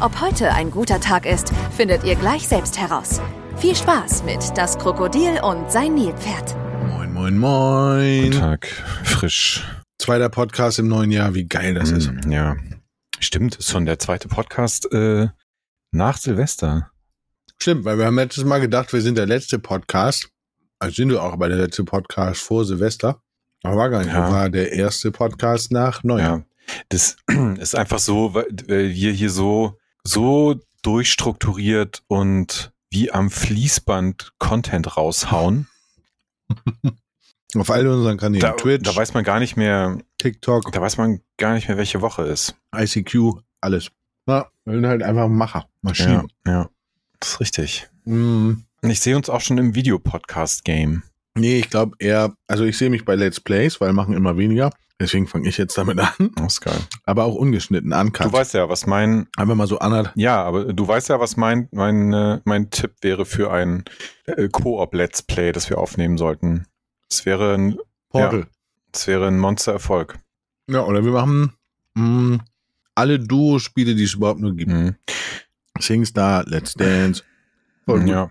Ob heute ein guter Tag ist, findet ihr gleich selbst heraus. Viel Spaß mit Das Krokodil und sein Nilpferd. Moin, moin, moin. Guten Tag, frisch. Zweiter Podcast im neuen Jahr, wie geil das ist. Mm, Ja, stimmt, ist schon der zweite Podcast äh, nach Silvester. Stimmt, weil wir haben letztes Mal gedacht, wir sind der letzte Podcast. Also sind wir auch aber der letzte Podcast vor Silvester. Aber war gar nicht. Ja. War der erste Podcast nach Neujahr. Ja, das ist einfach so, weil weil wir hier so so durchstrukturiert und wie am Fließband Content raushauen. Auf all unseren Kanälen. Da, Twitch, da weiß man gar nicht mehr, TikTok, da weiß man gar nicht mehr, welche Woche ist. ICQ, alles. Ja, wir sind halt einfach Macher, Ja, Maschinen. ja, das ist richtig. Mm, Ich sehe uns auch schon im Videopodcast-Game. Nee, ich glaube eher, also ich sehe mich bei Let's Plays, weil machen immer weniger. Deswegen fange ich jetzt damit an. Das ist geil. Aber auch ungeschnitten, uncut. Du weißt ja, was mein Einfach mal so anderthalb. Ja, aber du weißt ja, was mein, mein, äh, mein Tipp wäre für ein äh, Koop-Let's Play, das wir aufnehmen sollten. Es wäre ein, Portal. es wäre ein Monster-Erfolg. Ja, oder wir machen mh, alle Duo-Spiele, die es überhaupt nur gibt. Mhm. SingStar, Let's Dance. Ja.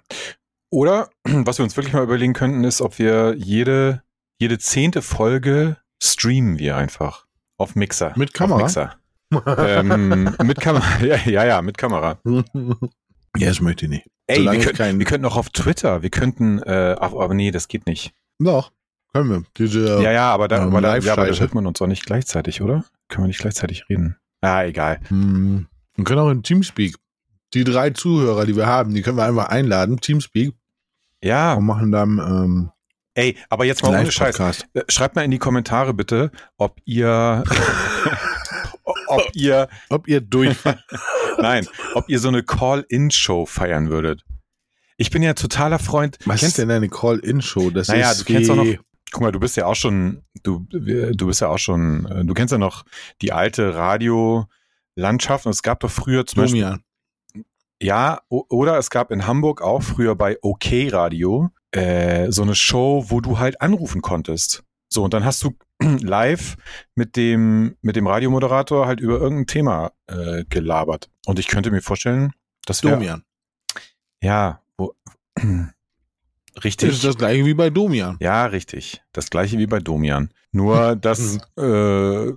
Oder, was wir uns wirklich mal überlegen könnten, ist, ob wir jede, jede zehnte Folge streamen wir einfach. Auf Mixer. Mit Kamera? Auf Mixer. ähm, mit Kamera. Ja, ja, ja, mit Kamera. ja, das möchte ich nicht. Ey, wir, es könnten, kein- wir könnten auch auf Twitter, wir könnten, äh, ach, aber nee, das geht nicht. Doch, können wir. Diese, Ja, ja, aber da, ähm, aber da, ja, aber da hört man uns auch nicht gleichzeitig, oder? Können wir nicht gleichzeitig reden? Ah, egal. Hm, wir können auch in Teamspeak. Die drei Zuhörer, die wir haben, die können wir einfach einladen, Teamspeak, Ja, und machen dann ähm, ey, aber jetzt mal ohne Scheiß. Äh, Schreibt mal in die Kommentare bitte, ob ihr, ob ihr, Ob ihr durch... nein, ob ihr so eine Call-In-Show feiern würdet. Ich bin ja totaler Freund. Was Kennst- ist denn eine Call-In-Show? Das Naja, ist du kennst auch noch- Guck mal, du bist ja auch schon, du, du bist ja auch schon, äh, du kennst ja noch die alte Radiolandschaft und es gab doch früher zum Beispiel Domian. Ja, oder es gab in Hamburg auch früher bei OK Radio äh, so eine Show, wo du halt anrufen konntest. So, und dann hast du live mit dem, mit dem Radiomoderator halt über irgendein Thema äh, gelabert. Und ich könnte mir vorstellen, das wäre. Domian. Ja, wo, Das richtig. ist das gleiche wie bei Domian. ja, richtig. Das gleiche wie bei Domian. Nur, dass äh,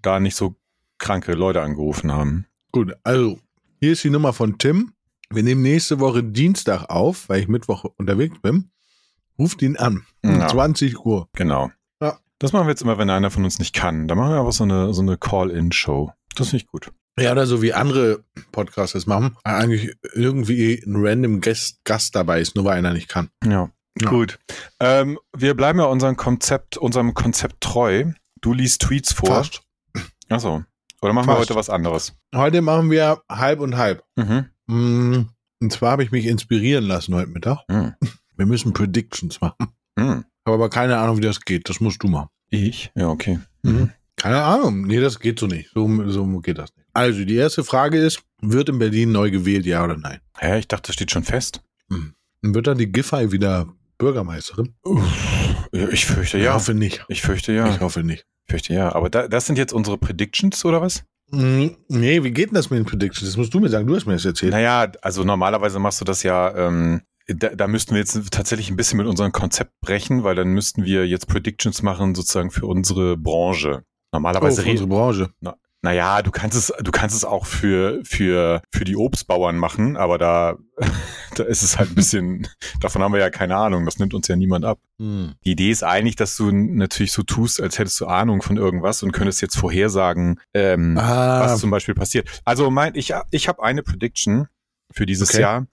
da nicht so kranke Leute angerufen haben. Gut, also hier ist die Nummer von Tim. Wir nehmen nächste Woche Dienstag auf, weil ich Mittwoch unterwegs bin. Ruft ihn an. Um Ja. 20 Uhr. Genau. Ja. Das machen wir jetzt immer, wenn einer von uns nicht kann. Da machen wir einfach so eine, so eine Call-In-Show. Das finde ich gut. Ja, oder so wie andere Podcasts das machen. Eigentlich irgendwie ein random Gast, Gast dabei ist, nur weil einer nicht kann. Ja. Ja. Gut. Ähm, wir bleiben ja unserem Konzept, unserem Konzept treu. Du liest Tweets vor. Fast. Achso. Oder machen wir Fast. heute was anderes? Heute machen wir halb und halb. Mhm. Mm, Und zwar habe ich mich inspirieren lassen heute Mittag. Mhm. Wir müssen Predictions machen. Mhm. Habe aber keine Ahnung, wie das geht. Das musst du machen. Ich? Ja, okay. Mhm. Keine Ahnung. Nee, das geht so nicht. So, so geht das nicht. Also, die erste Frage ist, wird in Berlin neu gewählt, ja oder nein? Hä, ich dachte, das steht schon fest. Und wird dann die Giffey wieder Bürgermeisterin? Ja, Ich fürchte Ich ja. hoffe nicht. Ich fürchte ja. Ich hoffe nicht. Fürchte ja. Aber da, das sind jetzt unsere Predictions oder was? Mm, Nee, wie geht denn das mit den Predictions? Das musst du mir sagen. Du hast mir das erzählt. Naja, also normalerweise machst du das ja, ähm, da, da müssten wir jetzt tatsächlich ein bisschen mit unserem Konzept brechen, weil dann müssten wir jetzt Predictions machen, sozusagen für unsere Branche. oh, Normalerweise, für unsere Branche. Naja, du kannst es, du kannst es auch für, für, für die Obstbauern machen, aber da, da ist es halt ein bisschen, davon haben wir ja keine Ahnung, das nimmt uns ja niemand ab. Hm. Die Idee ist eigentlich, dass du natürlich so tust, als hättest du Ahnung von irgendwas und könntest jetzt vorhersagen, ähm, Ah, was zum Beispiel passiert. Also mein, ich, ich habe eine Prediction für dieses Okay. Jahr.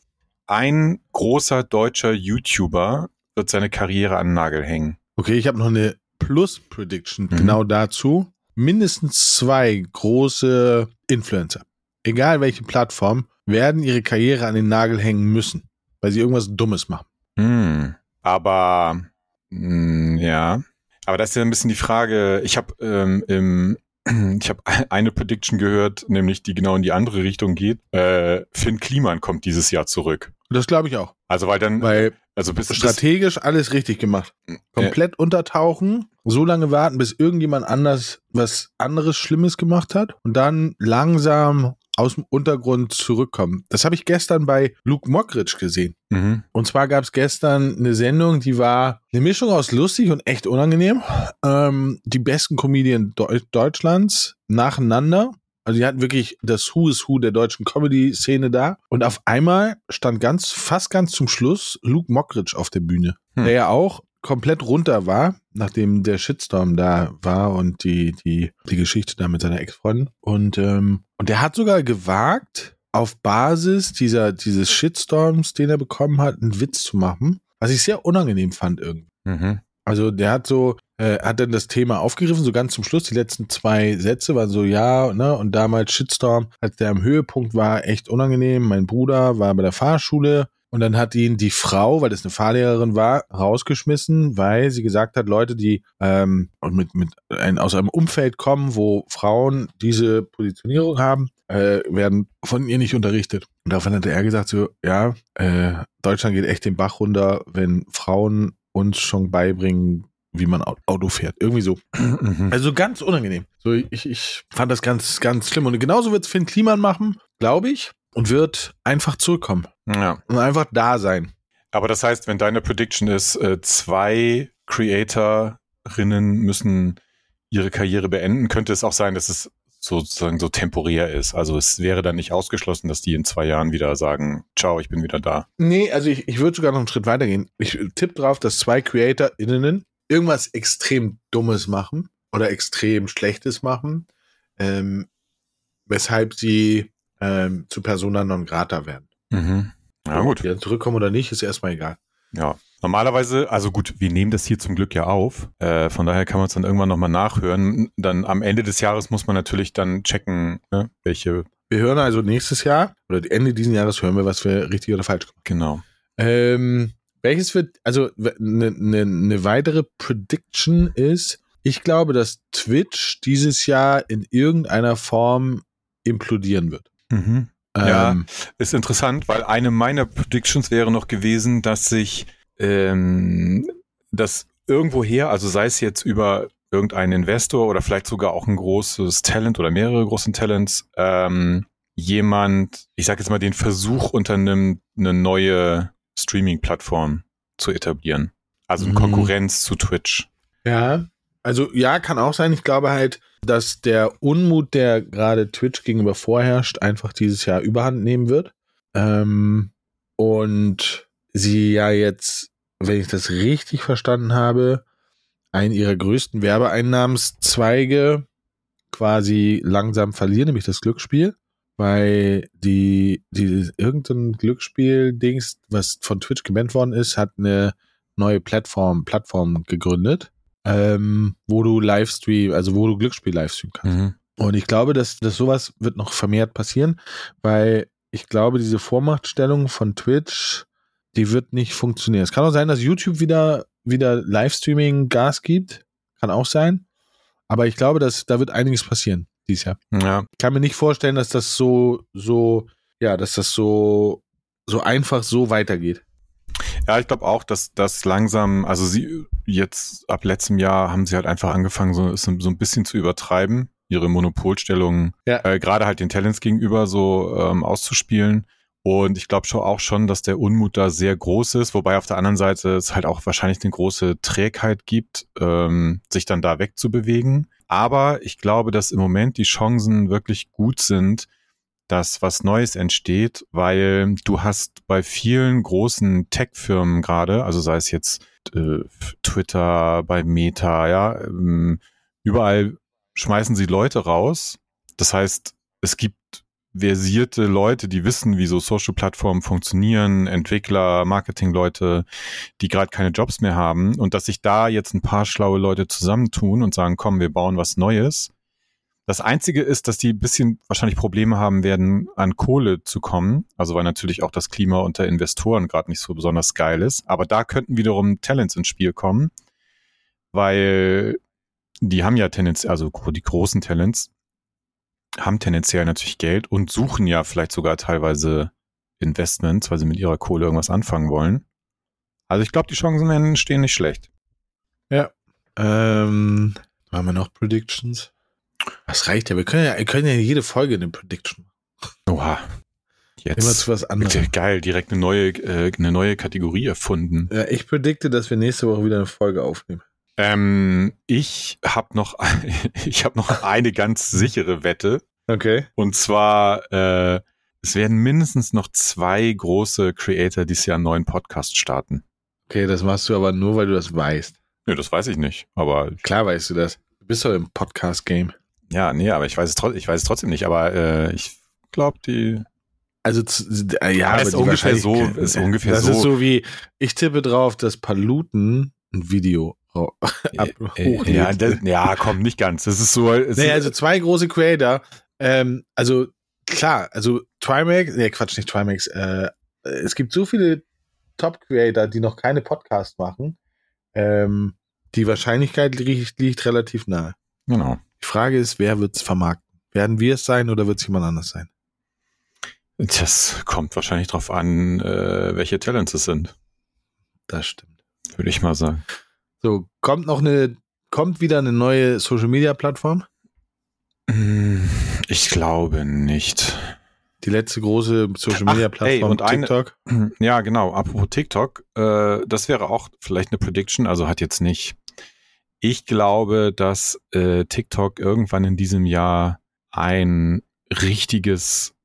Ein großer deutscher YouTuber wird seine Karriere an den Nagel hängen. okay, ich habe noch eine Plus-Prediction Mhm. genau dazu. Mindestens zwei große Influencer, egal welche Plattform, werden ihre Karriere an den Nagel hängen müssen. weil sie irgendwas Dummes machen. Hm. Aber mh, ja, aber das ist ja ein bisschen die Frage. Ich habe ähm, im ich habe eine Prediction gehört, nämlich die genau in die andere Richtung geht. Äh, Finn Kliman kommt dieses Jahr zurück. Das glaube ich auch. Also weil dann, Weil also bis strategisch alles richtig gemacht. Komplett untertauchen, so lange warten, bis irgendjemand anders was anderes Schlimmes gemacht hat und dann langsam aus dem Untergrund zurückkommen. Das habe ich gestern bei Luke Mockridge gesehen. Mhm. Und zwar gab es gestern eine Sendung, die war eine Mischung aus lustig und echt unangenehm. Ähm, die besten Comedien Deu Deutschlands nacheinander. Also die hatten wirklich das Who is Who der deutschen Comedy-Szene da. Und auf einmal stand ganz, fast ganz zum Schluss Luke Mockridge auf der Bühne, Hm. der ja auch komplett runter war, nachdem der Shitstorm da war und die, die, die Geschichte da mit seiner Ex-Freundin. Und, ähm, und der hat sogar gewagt, auf Basis dieser, dieses Shitstorms, den er bekommen hat, einen Witz zu machen, was ich sehr unangenehm fand irgendwie. Mhm. Also der hat so, äh, hat dann das Thema aufgegriffen, so ganz zum Schluss. Die letzten zwei Sätze waren so, ja, ne, und damals Shitstorm, als der am Höhepunkt war, echt unangenehm. Mein Bruder war bei der Fahrschule und dann hat ihn die Frau, weil das eine Fahrlehrerin war, rausgeschmissen, weil sie gesagt hat, Leute, die ähm, mit, mit ein, aus einem Umfeld kommen, wo Frauen diese Positionierung haben, äh, werden von ihr nicht unterrichtet. Und daraufhin hat er gesagt, so, ja, äh, Deutschland geht echt den Bach runter, wenn Frauen uns schon beibringen, wie man Au- Auto fährt. Irgendwie so. Mhm. Also ganz unangenehm. So, ich, ich fand das ganz, ganz schlimm. Und genauso wird es Finn Kliman machen, glaube ich, und wird einfach zurückkommen Ja. und einfach da sein. Aber das heißt, wenn deine Prediction ist, äh, zwei Creatorinnen müssen ihre Karriere beenden, könnte es auch sein, dass es sozusagen so temporär ist. Also es wäre dann nicht ausgeschlossen, dass die in zwei Jahren wieder sagen, ciao, ich bin wieder da. Nee, also ich, ich würde sogar noch einen Schritt weiter gehen. Ich tippe drauf, dass zwei CreatorInnen irgendwas extrem Dummes machen oder extrem Schlechtes machen, ähm, weshalb sie ähm, zu Persona non grata werden. Mhm. Ja, Ob gut. die dann zurückkommen oder nicht, ist erstmal egal. Ja. Normalerweise, also gut, wir nehmen das hier zum Glück ja auf. Äh, von daher kann man es dann irgendwann nochmal nachhören. Dann am Ende des Jahres muss man natürlich dann checken, ne, welche, Wir hören also nächstes Jahr oder Ende dieses Jahres hören wir, was wir richtig oder falsch gemacht genau. haben. Ähm, welches wird, also eine ne, ne weitere Prediction ist, ich glaube, dass Twitch dieses Jahr in irgendeiner Form implodieren wird. Mhm. Ja. Ähm, Ist interessant, weil eine meiner Predictions wäre noch gewesen, dass sich ähm, das irgendwoher, also sei es jetzt über irgendeinen Investor oder vielleicht sogar auch ein großes Talent oder mehrere großen Talents, ähm, jemand, ich sage jetzt mal, den Versuch unternimmt, eine neue Streaming-Plattform zu etablieren. Also eine Mhm. Konkurrenz zu Twitch. Ja, also ja, kann auch sein. Ich glaube halt, dass der Unmut, der gerade Twitch gegenüber vorherrscht, einfach dieses Jahr überhand nehmen wird. Ähm, und sie ja jetzt, wenn ich das richtig verstanden habe, einen ihrer größten Werbeeinnahmenzweige quasi langsam verlieren, nämlich das Glücksspiel. Weil die, die irgendein Glücksspiel-Dings, was von Twitch gebannt worden ist, hat eine neue Plattform, Plattform gegründet, ähm, wo du Livestream, also wo du Glücksspiel livestreamen kannst. Mhm. Und ich glaube, dass, dass sowas wird noch vermehrt passieren, weil ich glaube, diese Vormachtstellung von Twitch, die wird nicht funktionieren. Es kann auch sein, dass YouTube wieder, wieder Livestreaming Gas gibt. Kann auch sein. Aber ich glaube, dass da wird einiges passieren dieses Jahr. Ja, Ich kann mir nicht vorstellen, dass das so, so, ja, dass das so, so einfach so weitergeht. Ja, ich glaube auch, dass das langsam, also sie jetzt ab letztem Jahr haben sie halt einfach angefangen, so, so ein bisschen zu übertreiben, ihre Monopolstellung Ja. äh, gerade halt den Talents gegenüber so ähm, auszuspielen. Und ich glaube schon auch schon, dass der Unmut da sehr groß ist, wobei auf der anderen Seite es halt auch wahrscheinlich eine große Trägheit gibt, ähm, sich dann da wegzubewegen. Aber ich glaube, dass im Moment die Chancen wirklich gut sind, dass was Neues entsteht, weil du hast bei vielen großen Tech-Firmen gerade, also sei es jetzt äh, Twitter, bei Meta, ja, ähm, überall schmeißen sie Leute raus. Das heißt, es gibt versierte Leute, die wissen, wie so Social-Plattformen funktionieren, Entwickler, Marketing-Leute, die gerade keine Jobs mehr haben und dass sich da jetzt ein paar schlaue Leute zusammentun und sagen, komm, wir bauen was Neues. Das Einzige ist, dass die ein bisschen wahrscheinlich Probleme haben werden, an Kohle zu kommen. Also weil natürlich auch das Klima unter Investoren gerade nicht so besonders geil ist. Aber da könnten wiederum Talents ins Spiel kommen, weil die haben ja tendenziell, also die großen Talents haben tendenziell natürlich Geld und suchen ja vielleicht sogar teilweise Investments, weil sie mit ihrer Kohle irgendwas anfangen wollen. Also ich glaube, die Chancen stehen nicht schlecht. Ja. Ähm, haben wir noch Predictions? Das reicht ja. Wir können ja, wir können ja jede Folge eine Prediction machen. Oha. Jetzt. Immer zu was anderem. Geil, direkt eine neue, äh, eine neue Kategorie erfunden. Ja, ich predikte, dass wir nächste Woche wieder eine Folge aufnehmen. Ähm, ich habe noch, ich habe noch eine ganz sichere Wette. Okay. Und zwar, äh, es werden mindestens noch zwei große Creator dieses Jahr einen neuen Podcast starten. Okay, das machst du aber nur, weil du das weißt. Nö, das weiß ich nicht. Aber klar weißt du das. Du bist doch im Podcast-Game. Ja, nee, aber ich weiß es, ich weiß es trotzdem nicht. Aber äh, ich glaube, die. Also äh, ja, aber ist ungefähr so. Ist ungefähr das so. ist so wie ich tippe drauf, dass Paluten ein Video ab, äh, ja, das, ja, komm, nicht ganz. Das ist so. Nee, also zwei große Creator. Ähm, also klar, also Trimax, nee, Quatsch, nicht Trimax. Äh, es gibt so viele Top-Creator, die noch keine Podcasts machen. Ähm, die Wahrscheinlichkeit liegt, liegt relativ nahe. Genau. Die Frage ist, wer wird es vermarkten? Werden wir es sein oder wird es jemand anders sein? Das kommt wahrscheinlich drauf an, äh, welche Talents es sind. Das stimmt. Würde ich mal sagen. So, kommt noch eine, kommt wieder eine neue Social Media Plattform? Hm, ich glaube nicht. Die letzte große Social Media Plattform, Ach, ey, TikTok. Eine, ja, genau. Apropos TikTok, äh, das wäre auch vielleicht eine Prediction, also hat jetzt nicht. Ich glaube, dass äh, TikTok irgendwann in diesem Jahr ein richtiges,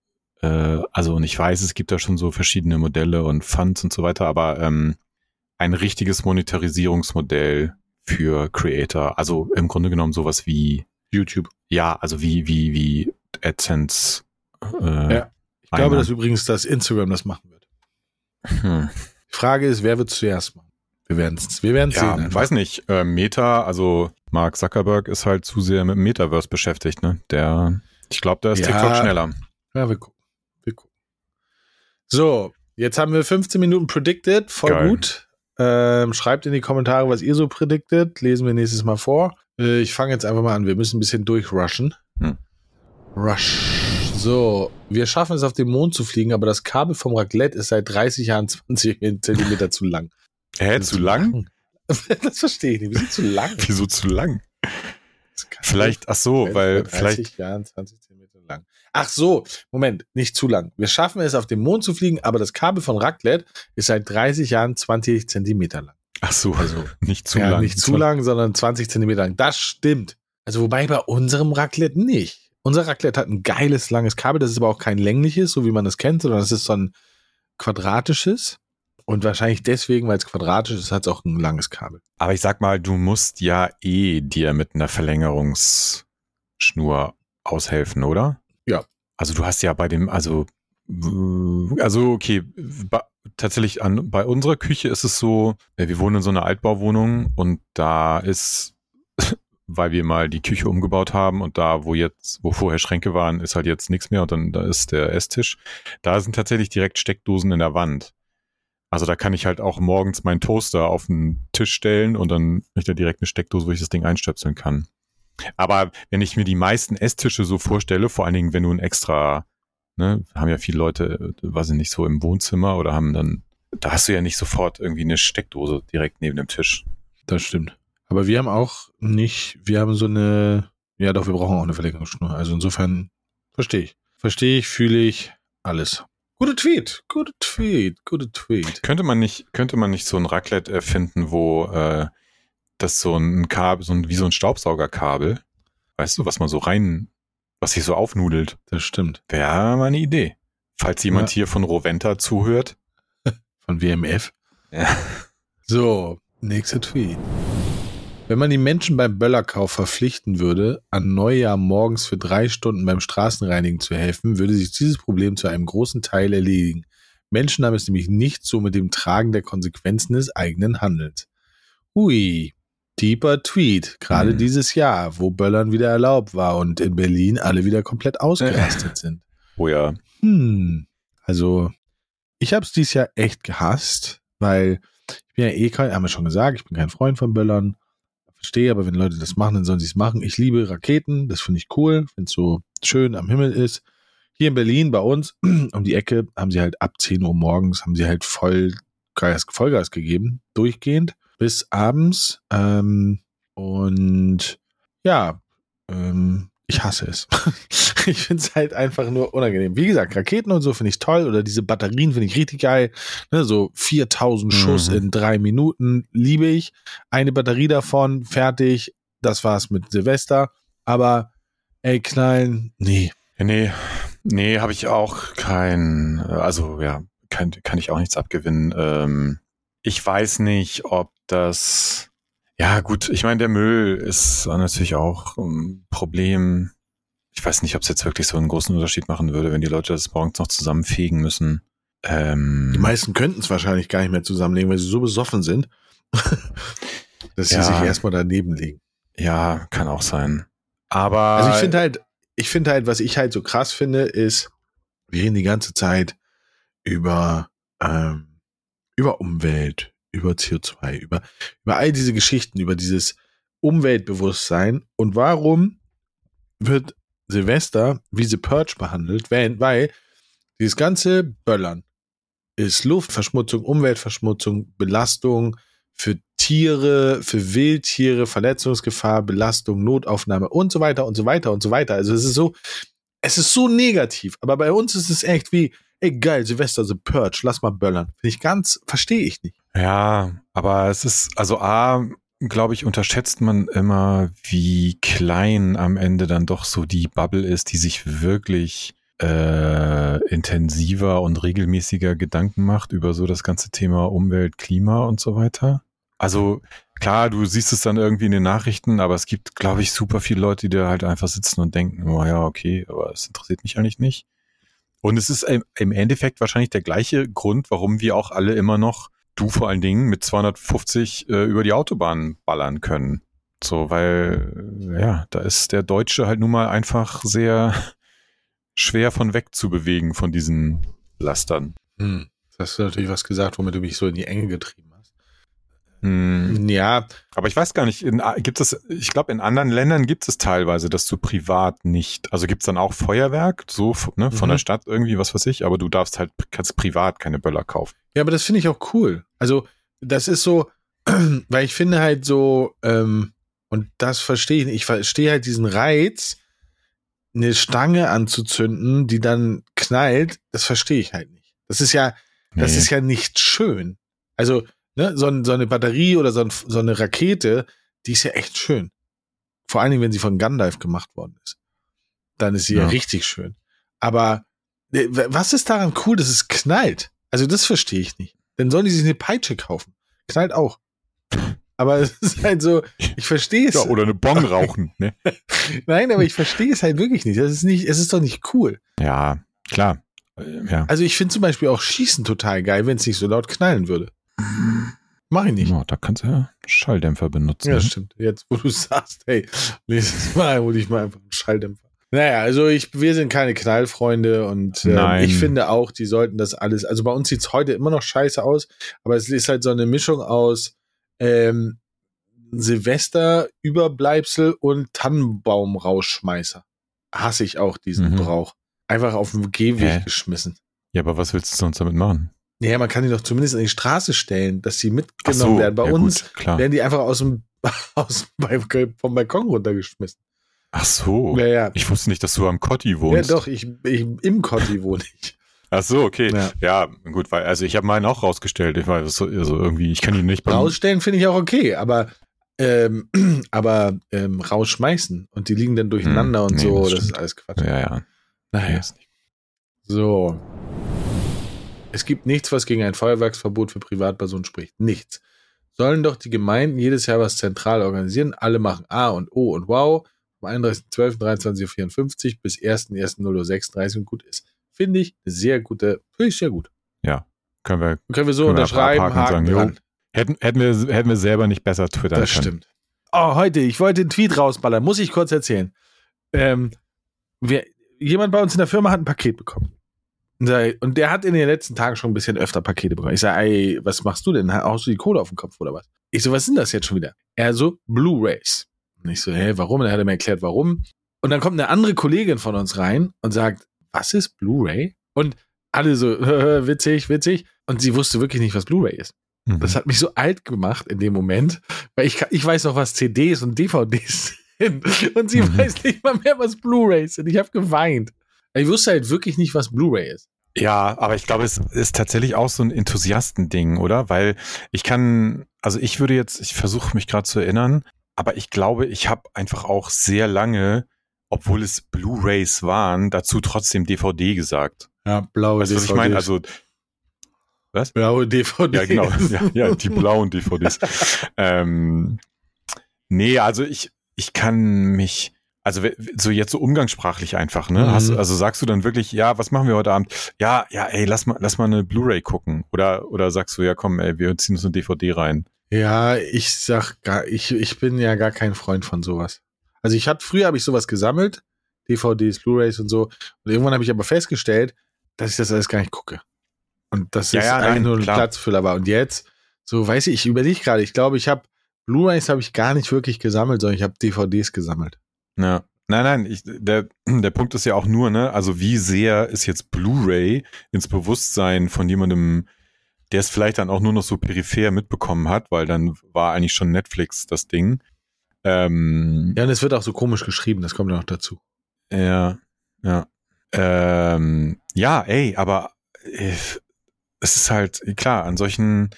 äh, also und ich weiß, es gibt da schon so verschiedene Modelle und Funds und so weiter, aber ähm, ein richtiges Monetarisierungsmodell für Creator. Also im Grunde genommen sowas wie YouTube. Ja, also wie, wie, wie AdSense äh, ja. Ich glaube, Einnahmen. dass übrigens das Instagram das machen wird. Hm. Die Frage ist, wer wird zuerst machen? Wir werden es wir werden's ja, sehen. Ich weiß nicht. Äh, Meta, also Mark Zuckerberg ist halt zu sehr mit dem Metaverse beschäftigt. Ne? Der, ich glaube, da ist ja, TikTok schneller. Ja, wir gucken. wir gucken. So, jetzt haben wir 15 Minuten predicted. Voll Geil. gut. Ähm, schreibt in die Kommentare, was ihr so prediktet. Lesen wir nächstes Mal vor. Äh, ich fange jetzt einfach mal an. Wir müssen ein bisschen durchrushen. Hm. Rush. So, wir schaffen es auf den Mond zu fliegen, aber das Kabel vom Raclette ist seit 30 Jahren 20 Zentimeter zu lang. Hä, zu lang? das verstehe ich nicht. Wieso zu lang? Wieso zu lang? Vielleicht, ach so, weil 30 vielleicht. Jahren 20 Zentimeter lang. Ach so, Moment, nicht zu lang. Wir schaffen es auf den Mond zu fliegen, aber das Kabel von Raclette ist seit 30 Jahren 20 Zentimeter lang. Ach so, also nicht zu ja, lang. Nicht zu lang, sondern 20 Zentimeter lang. Das stimmt. Also wobei bei unserem Raclette nicht. Unser Raclette hat ein geiles, langes Kabel. Das ist aber auch kein längliches, so wie man es kennt, sondern das ist so ein quadratisches. Und wahrscheinlich deswegen, weil es quadratisch ist, hat es auch ein langes Kabel. Aber ich sag mal, du musst ja eh dir mit einer Verlängerungsschnur aushelfen, oder? Ja. Also du hast ja bei dem, also, also okay, tatsächlich an, bei unserer Küche ist es so, wir wohnen in so einer Altbauwohnung und da ist weil wir mal die Küche umgebaut haben und da, wo jetzt, wo vorher Schränke waren, ist halt jetzt nichts mehr und dann da ist der Esstisch. Da sind tatsächlich direkt Steckdosen in der Wand. Also da kann ich halt auch morgens meinen Toaster auf den Tisch stellen und dann habe ich da direkt eine Steckdose, wo ich das Ding einstöpseln kann. Aber wenn ich mir die meisten Esstische so vorstelle, vor allen Dingen, wenn du ein extra, ne, haben ja viele Leute, weiß ich nicht, so im Wohnzimmer oder haben dann, da hast du ja nicht sofort irgendwie eine Steckdose direkt neben dem Tisch. Das stimmt. Aber wir haben auch nicht, wir haben so eine, ja doch, wir brauchen auch eine Verlängerungsschnur. Also insofern verstehe ich. Verstehe ich, fühle ich, alles. Gute Tweet, gute Tweet, gute Tweet. Könnte man nicht, könnte man nicht so ein Raclette erfinden, wo äh, das so ein Kabel, so ein, wie so ein Staubsaugerkabel, weißt du, was man so rein, was sich so aufnudelt. Das stimmt. Wäre mal eine Idee. Falls jemand ja. hier von Roventa zuhört. Von WMF. Ja. So, nächster Tweet. Wenn man die Menschen beim Böllerkauf verpflichten würde, an Neujahr morgens für drei Stunden beim Straßenreinigen zu helfen, würde sich dieses Problem zu einem großen Teil erledigen. Menschen haben es nämlich nicht so mit dem Tragen der Konsequenzen des eigenen Handelns. Hui. Deeper Tweet, gerade Mhm. dieses Jahr, wo Böllern wieder erlaubt war und in Berlin alle wieder komplett ausgerastet sind. Oh ja. Hm. Also, ich habe es dieses Jahr echt gehasst, weil ich bin ja eh kein, haben wir schon gesagt, ich bin kein Freund von Böllern. Verstehe, aber wenn Leute das machen, dann sollen sie es machen. Ich liebe Raketen, das finde ich cool, wenn es so schön am Himmel ist. Hier in Berlin bei uns um die Ecke haben sie halt ab 10 Uhr morgens haben sie halt voll Gas, Vollgas gegeben, durchgehend bis abends. Ähm, und ja, ähm, ich hasse es. ich finde es halt einfach nur unangenehm. Wie gesagt, Raketen und so finde ich toll oder diese Batterien finde ich richtig geil. Ne, so 4000 Schuss Mhm. in drei Minuten liebe ich. Eine Batterie davon, fertig. Das war's mit Silvester. Aber ey, knallen, nee. Nee, nee, habe ich auch kein, also ja, kann, kann ich auch nichts abgewinnen. Ähm, ich weiß nicht, ob das, ja gut, ich meine, der Müll ist natürlich auch ein Problem. Ich weiß nicht, ob es jetzt wirklich so einen großen Unterschied machen würde, wenn die Leute das morgens noch zusammenfegen müssen. Ähm, Die meisten könnten es wahrscheinlich gar nicht mehr zusammenlegen, weil sie so besoffen sind, dass sie Ja. sich erstmal daneben legen. ja, kann auch sein. Aber Also ich finde halt, ich finde halt, was ich halt so krass finde, ist, wir reden die ganze Zeit über, ähm, über Umwelt, über CO2, über, über all diese Geschichten, über dieses Umweltbewusstsein. Und warum wird Silvester wie The Purge behandelt? Weil, weil dieses ganze Böllern ist Luftverschmutzung, Umweltverschmutzung, Belastung für Tiere, für Wildtiere, Verletzungsgefahr, Belastung, Notaufnahme und so weiter und so weiter und so weiter. Also es ist so, es ist so negativ. Aber bei uns ist es echt wie, ey geil, Silvester The Purge, lass mal böllern. Finde ich ganz, verstehe ich nicht. Ja, aber es ist, also A, glaube ich, unterschätzt man immer, wie klein am Ende dann doch so die Bubble ist, die sich wirklich äh, intensiver und regelmäßiger Gedanken macht über so das ganze Thema Umwelt, Klima und so weiter. Also klar, du siehst es dann irgendwie in den Nachrichten, aber es gibt, glaube ich, super viele Leute, die da halt einfach sitzen und denken, oh ja, okay, aber es interessiert mich eigentlich nicht. Und es ist im Endeffekt wahrscheinlich der gleiche Grund, warum wir auch alle immer noch, du vor allen Dingen, mit 250 äh, über die Autobahn ballern können. So, weil, äh, ja, da ist der Deutsche halt nun mal einfach sehr schwer von weg zu bewegen von diesen Lastern. Hm. Das hast du natürlich was gesagt, womit du mich so in die Enge getrieben. Hm. Ja, Aber ich weiß gar nicht, in, gibt es, ich glaube, in anderen Ländern gibt es teilweise, dass du privat nicht, also gibt es dann auch Feuerwerk, so ne, von Mhm. der Stadt irgendwie, was weiß ich, aber du darfst halt, kannst privat keine Böller kaufen. Ja, aber das finde ich auch cool. Also, das ist so, weil ich finde halt so, ähm, und das verstehe ich nicht, ich verstehe halt diesen Reiz, eine Stange anzuzünden, die dann knallt, das verstehe ich halt nicht. Das ist ja, das Nee. ist ja nicht schön. Also, ne, so, ein, so eine Batterie oder so, ein, so eine Rakete, die ist ja echt schön. Vor allen Dingen, wenn sie von Gandalf gemacht worden ist. Dann ist sie ja, Ja. richtig schön. Aber äh, was ist daran cool, dass es knallt? Also, das verstehe ich nicht. Dann sollen die sich eine Peitsche kaufen. Knallt auch. Aber es ist halt so, ich verstehe es. Ja, oder eine Bon rauchen, ne? Nein, aber ich verstehe es halt wirklich nicht. Das ist nicht, es ist doch nicht cool. Ja, klar. Äh, Ja. Also ich finde zum Beispiel auch Schießen total geil, wenn es nicht so laut knallen würde. Mach ich nicht. Ja, da kannst du ja Schalldämpfer benutzen. Ja, ne? stimmt. Jetzt, wo du sagst, hey, nächstes Mal hole ich mal einfach einen Schalldämpfer. Naja, also ich, wir sind keine Knallfreunde und Nein. ich finde auch, die sollten das alles, also bei uns sieht's heute immer noch scheiße aus, aber es ist halt so eine Mischung aus ähm, Silvester-Überbleibsel und Tannenbaum-Rausschmeißer. Hasse ich auch diesen Mhm. Brauch. Einfach auf den Gehweg Hä? geschmissen. ja, aber was willst du sonst damit machen? Naja, man kann die doch zumindest an die Straße stellen, dass sie mitgenommen werden. Bei ja, uns gut, klar. werden die einfach aus dem, aus, dem- vom Balkon runtergeschmissen. Ach so. Ja, ja. Ich wusste nicht, dass du am Kotti Ja, wohnst. doch, ich, ich im Kotti wohne ich. Ach so, okay. Ja. Ja, gut, weil, also ich habe meinen auch rausgestellt. Ich so, also irgendwie, ich kann ihn nicht beim, Rausstellen finde ich auch okay, aber ähm, aber ähm, rausschmeißen und die liegen dann durcheinander Hm, und nee, so, das das, ist alles Quatsch. Ja, ja. Naja, Ist nicht- so. Es gibt nichts, was gegen ein Feuerwerksverbot für Privatpersonen spricht. Nichts. Sollen doch die Gemeinden jedes Jahr was zentral organisieren. Alle machen A und O und Wow vom 31.12.23.54 bis 1.1.0.36 und gut ist. Finde ich sehr gute, finde ich sehr gut. Können wir, Können wir so Können wir unterschreiben, und Haken sagen, hätten, hätten wir, hätten wir selber nicht besser twittern Das können. stimmt. oh, heute, ich wollte einen Tweet rausballern, muss ich kurz erzählen. Ähm, wir, jemand bei uns in der Firma hat ein Paket bekommen. Und der hat in den letzten Tagen schon ein bisschen öfter Pakete bekommen. Ich sage, ey, was machst du denn? Haust du die Kohle auf den Kopf oder was? Ich so, was sind das jetzt schon wieder? Er so, Blu-Rays. Und ich so, hä, warum? Und dann hat er mir erklärt, warum. Und dann kommt eine andere Kollegin von uns rein und sagt, was ist Blu-ray? Und alle so, witzig, witzig. Und sie wusste wirklich nicht, was Blu-ray ist. Mhm. Das hat mich so alt gemacht in dem Moment, weil ich, ich weiß noch, was CDs und DVDs sind. Und sie mhm. weiß nicht mal mehr, was Blu-rays sind. Ich habe geweint. Ich wusste halt wirklich nicht, was Blu-ray ist. Ja, aber ich glaube, es ist tatsächlich auch so ein Enthusiastending, oder? Weil ich kann, also ich würde jetzt, ich versuche mich gerade zu erinnern, aber ich glaube, ich habe einfach auch sehr lange, obwohl es Blu-rays waren, dazu trotzdem DVD gesagt. Ja, blaue weißt, DVDs. Was ich meine? Also was? Blaue DVDs. Ja, genau. Ja, ja die blauen DVDs. ähm, nee, also ich, ich kann mich, also so jetzt so umgangssprachlich einfach, ne? Mhm. Hast, also sagst du dann wirklich, ja, was machen wir heute Abend? Ja, ja, ey, lass mal, lass mal eine Blu-ray gucken. Oder, oder sagst du, ja, komm, ey, wir ziehen uns eine DVD rein. Ja, ich sag gar, ich, ich bin ja gar kein Freund von sowas. Also ich hatte, früher habe ich sowas gesammelt, DVDs, Blu-rays und so. Und irgendwann habe ich aber festgestellt, dass ich das alles gar nicht gucke. Und das ja, ist ja, eigentlich nein, nur ein klar. Platzfüller war. Und jetzt, so weiß ich, ich überlege gerade, ich glaube, ich habe Blu-rays habe ich gar nicht wirklich gesammelt, sondern ich habe DVDs gesammelt. Ja. Nein, nein, ich, der, der Punkt ist ja auch nur, ne, also wie sehr ist jetzt Blu-ray ins Bewusstsein von jemandem, der es vielleicht dann auch nur noch so peripher mitbekommen hat, weil dann war eigentlich schon Netflix das Ding. Ähm, ja, und es wird auch so komisch geschrieben, das kommt ja noch dazu. Ja, ja. Ähm, ja, ey, aber äh, es ist halt, klar, an solchen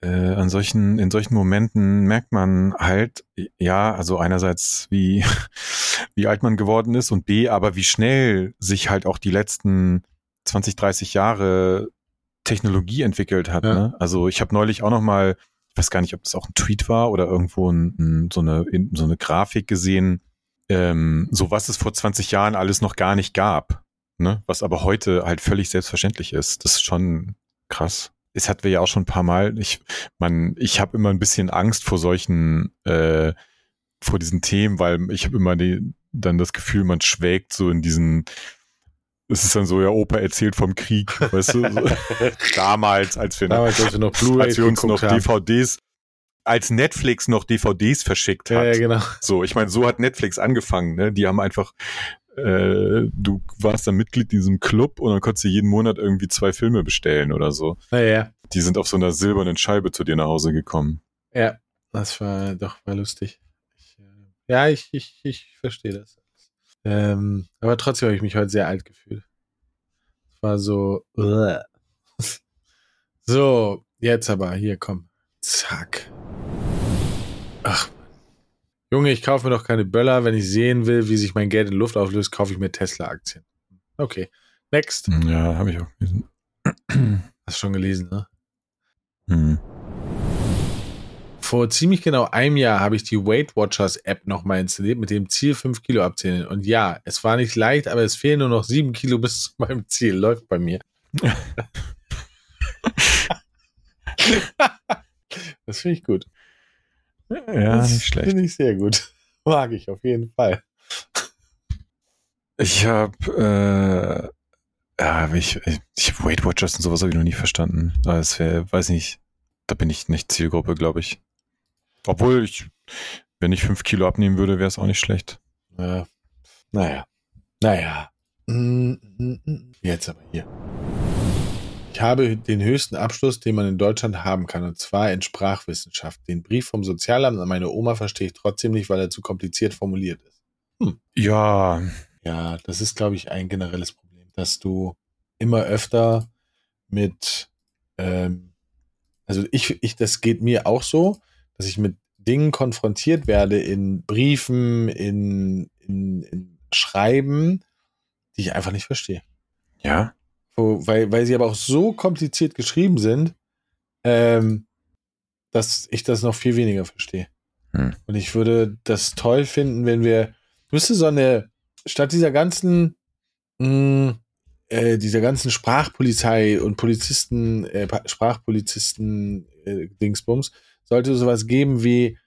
äh, an solchen, in solchen Momenten merkt man halt, ja, also einerseits, wie, wie alt man geworden ist und B, aber wie schnell sich halt auch die letzten 20, 30 Jahre Technologie entwickelt hat. Ja. Ne? Also ich habe neulich auch noch mal, ich weiß gar nicht, ob das auch ein Tweet war oder irgendwo ein, ein, so, eine, in, so eine Grafik gesehen, ähm, so was es vor 20 Jahren alles noch gar nicht gab. Ne? Was aber heute halt völlig selbstverständlich ist. Das ist schon krass das hatten wir ja auch schon ein paar Mal. Ich, man, ich habe immer ein bisschen Angst vor solchen, äh, vor diesen Themen, weil ich habe immer die, dann das Gefühl, man schwägt so in diesen, es ist dann so, ja, Opa erzählt vom Krieg, weißt du? So, damals, als wir, damals, als wir noch blu als wir uns noch haben. DVDs, als Netflix noch DVDs verschickt hat. Ja, ja genau. So, ich meine, so hat Netflix angefangen, ne? Die haben einfach äh, du warst dann Mitglied in diesem Club und dann konntest du jeden Monat irgendwie zwei Filme bestellen oder so. Ja, Die sind auf so einer silbernen Scheibe zu dir nach Hause gekommen. Ja, das war doch war lustig. Ich, äh, ja, ich, ich, ich verstehe das. Ähm, aber trotzdem habe ich mich heute sehr alt gefühlt. Es war so. So, jetzt aber, hier komm. Zack. Ach, Junge, ich kaufe mir doch keine Böller. Wenn ich sehen will, wie sich mein Geld in Luft auflöst, kaufe ich mir Tesla-Aktien. Okay. Next. Ja, habe ich auch gelesen. Hast du schon gelesen, ne? Mhm. Vor ziemlich genau einem Jahr habe ich die Weight Watchers App nochmal installiert mit dem Ziel 5 Kilo abzählen. Und ja, es war nicht leicht, aber es fehlen nur noch 7 Kilo bis zu meinem Ziel. Läuft bei mir. das finde ich gut. Ja, das nicht schlecht. Finde ich sehr gut. Mag ich auf jeden Fall. Ich habe, äh, ja, ich, ich Weight Watchers und sowas habe ich noch nie verstanden. Das wäre, weiß nicht, da bin ich nicht Zielgruppe, glaube ich. Obwohl ich, wenn ich fünf Kilo abnehmen würde, wäre es auch nicht schlecht. Ja. Naja. Naja. Mm, mm, mm. Jetzt aber hier. Ich habe den höchsten Abschluss, den man in Deutschland haben kann, und zwar in Sprachwissenschaft. Den Brief vom Sozialamt an meine Oma verstehe ich trotzdem nicht, weil er zu kompliziert formuliert ist. Hm. Ja. Ja, das ist, glaube ich, ein generelles Problem, dass du immer öfter mit, ähm, also ich, ich, das geht mir auch so, dass ich mit Dingen konfrontiert werde in Briefen, in, in, in Schreiben, die ich einfach nicht verstehe. Ja weil, weil sie aber auch so kompliziert geschrieben sind, ähm, dass ich das noch viel weniger verstehe. Hm. Und ich würde das toll finden, wenn wir, müsste so eine, statt dieser ganzen, mh, hm, äh, dieser ganzen Sprachpolizei und Polizisten, äh, Sprachpolizisten, äh, Dingsbums, sollte sowas geben wie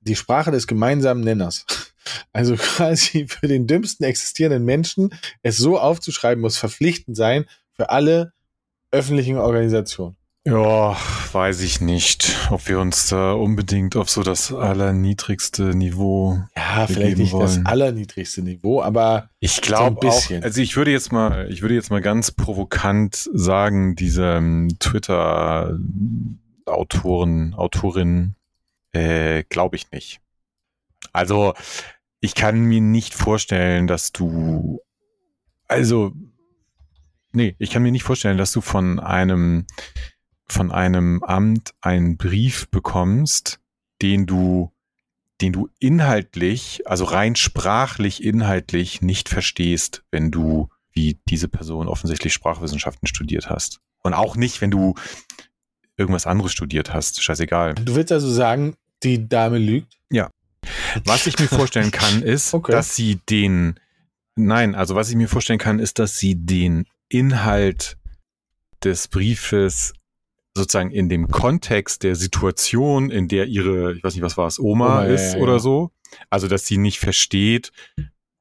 die Sprache des gemeinsamen Nenners. Also quasi für den dümmsten existierenden Menschen es so aufzuschreiben muss verpflichtend sein für alle öffentlichen Organisationen. Ja, weiß ich nicht, ob wir uns da unbedingt auf so das allerniedrigste Niveau. Ja, vielleicht nicht wollen. das allerniedrigste Niveau, aber ich glaube so auch. Also ich würde jetzt mal, ich würde jetzt mal ganz provokant sagen, diese ähm, Twitter-Autoren, Autorinnen, äh, glaube ich nicht. Also ich kann mir nicht vorstellen, dass du, also nee, ich kann mir nicht vorstellen, dass du von einem von einem Amt einen Brief bekommst, den du, den du inhaltlich, also rein sprachlich inhaltlich nicht verstehst, wenn du wie diese Person offensichtlich Sprachwissenschaften studiert hast. Und auch nicht, wenn du irgendwas anderes studiert hast. Scheißegal. Du willst also sagen, die Dame lügt? Ja. Was ich mir vorstellen kann, ist, okay. dass sie den, nein, also was ich mir vorstellen kann, ist, dass sie den Inhalt des Briefes sozusagen in dem Kontext der Situation, in der ihre, ich weiß nicht, was war es, Oma, Oma ist ja, ja, oder ja. so. Also, dass sie nicht versteht,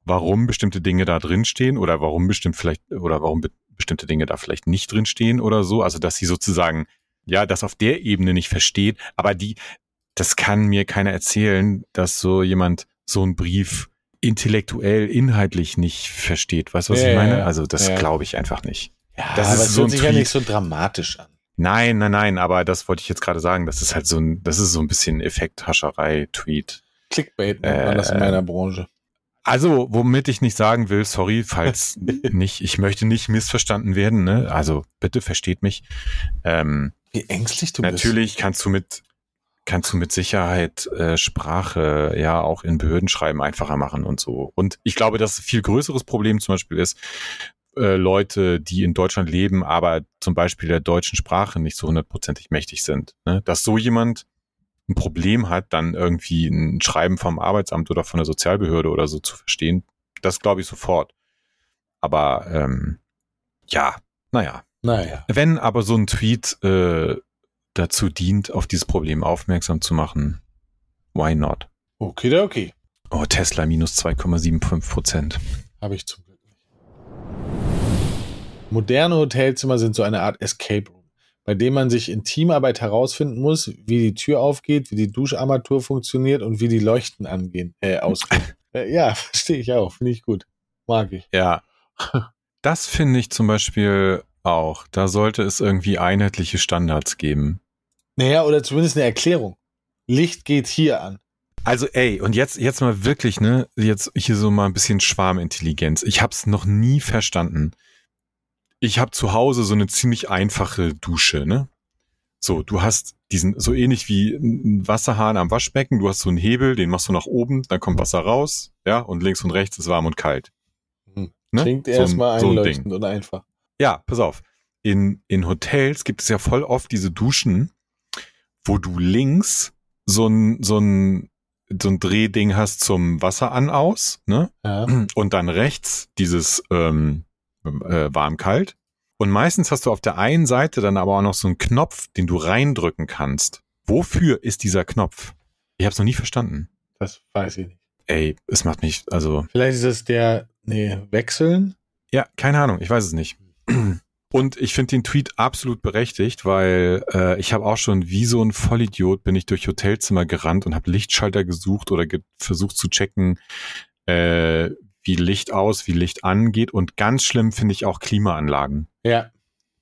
warum bestimmte Dinge da drin stehen oder warum bestimmt vielleicht, oder warum be bestimmte Dinge da vielleicht nicht drin stehen oder so. Also, dass sie sozusagen, ja, das auf der Ebene nicht versteht. Aber die, das kann mir keiner erzählen, dass so jemand so einen Brief intellektuell, inhaltlich nicht versteht. Weißt du, was ich meine? Also, das glaube ich einfach nicht. Ja, das aber ist so hört sich ja nicht so dramatisch an. Nein, nein, nein, aber das wollte ich jetzt gerade sagen. Das ist halt so ein, das ist so ein bisschen Effekthascherei-Tweet. Clickbait nennt äh, man das in meiner Branche. Also, womit ich nicht sagen will, sorry, falls nicht, ich möchte nicht missverstanden werden, ne? Also, bitte versteht mich. Ähm, Wie ängstlich du natürlich bist. Natürlich kannst du mit, kannst du mit Sicherheit äh, Sprache ja auch in Behördenschreiben einfacher machen und so. Und ich glaube, dass viel größeres Problem zum Beispiel ist, äh, Leute, die in Deutschland leben, aber zum Beispiel der deutschen Sprache nicht so hundertprozentig mächtig sind. Ne? Dass so jemand ein Problem hat, dann irgendwie ein Schreiben vom Arbeitsamt oder von der Sozialbehörde oder so zu verstehen, das glaube ich sofort. Aber ähm, ja, naja. Naja. Wenn aber so ein Tweet äh, dazu dient, auf dieses Problem aufmerksam zu machen, why not? Okay, okay. Oh, Tesla minus 2,75 Prozent. Habe ich zum Glück. Moderne Hotelzimmer sind so eine Art Escape Room, bei dem man sich in Teamarbeit herausfinden muss, wie die Tür aufgeht, wie die Duscharmatur funktioniert und wie die Leuchten angehen, äh, ausgehen. äh, ja, verstehe ich auch. Finde ich gut. Mag ich. Ja. Das finde ich zum Beispiel auch. Da sollte es irgendwie einheitliche Standards geben. Naja, oder zumindest eine Erklärung. Licht geht hier an. Also ey, und jetzt jetzt mal wirklich, ne, jetzt hier so mal ein bisschen Schwarmintelligenz. Ich hab's noch nie verstanden ich habe zu Hause so eine ziemlich einfache Dusche, ne? So, du hast diesen, so ähnlich wie ein Wasserhahn am Waschbecken, du hast so einen Hebel, den machst du nach oben, dann kommt Wasser raus, ja, und links und rechts ist warm und kalt. Hm. Ne? Klingt so erstmal so einleuchtend und einfach. Ja, pass auf. In, in Hotels gibt es ja voll oft diese Duschen, wo du links so ein, so ein, so ein Drehding hast zum Wasser an aus, ne? Ja. Und dann rechts dieses ähm, äh, warm-kalt. Und meistens hast du auf der einen Seite dann aber auch noch so einen Knopf, den du reindrücken kannst. Wofür ist dieser Knopf? Ich habe es noch nie verstanden. Das weiß ich nicht. Ey, es macht mich, also. Vielleicht ist es der, nee, wechseln? Ja, keine Ahnung, ich weiß es nicht. Und ich finde den Tweet absolut berechtigt, weil äh, ich habe auch schon wie so ein Vollidiot bin ich durch Hotelzimmer gerannt und habe Lichtschalter gesucht oder ge versucht zu checken, äh, wie Licht aus, wie Licht angeht und ganz schlimm finde ich auch Klimaanlagen. Ja.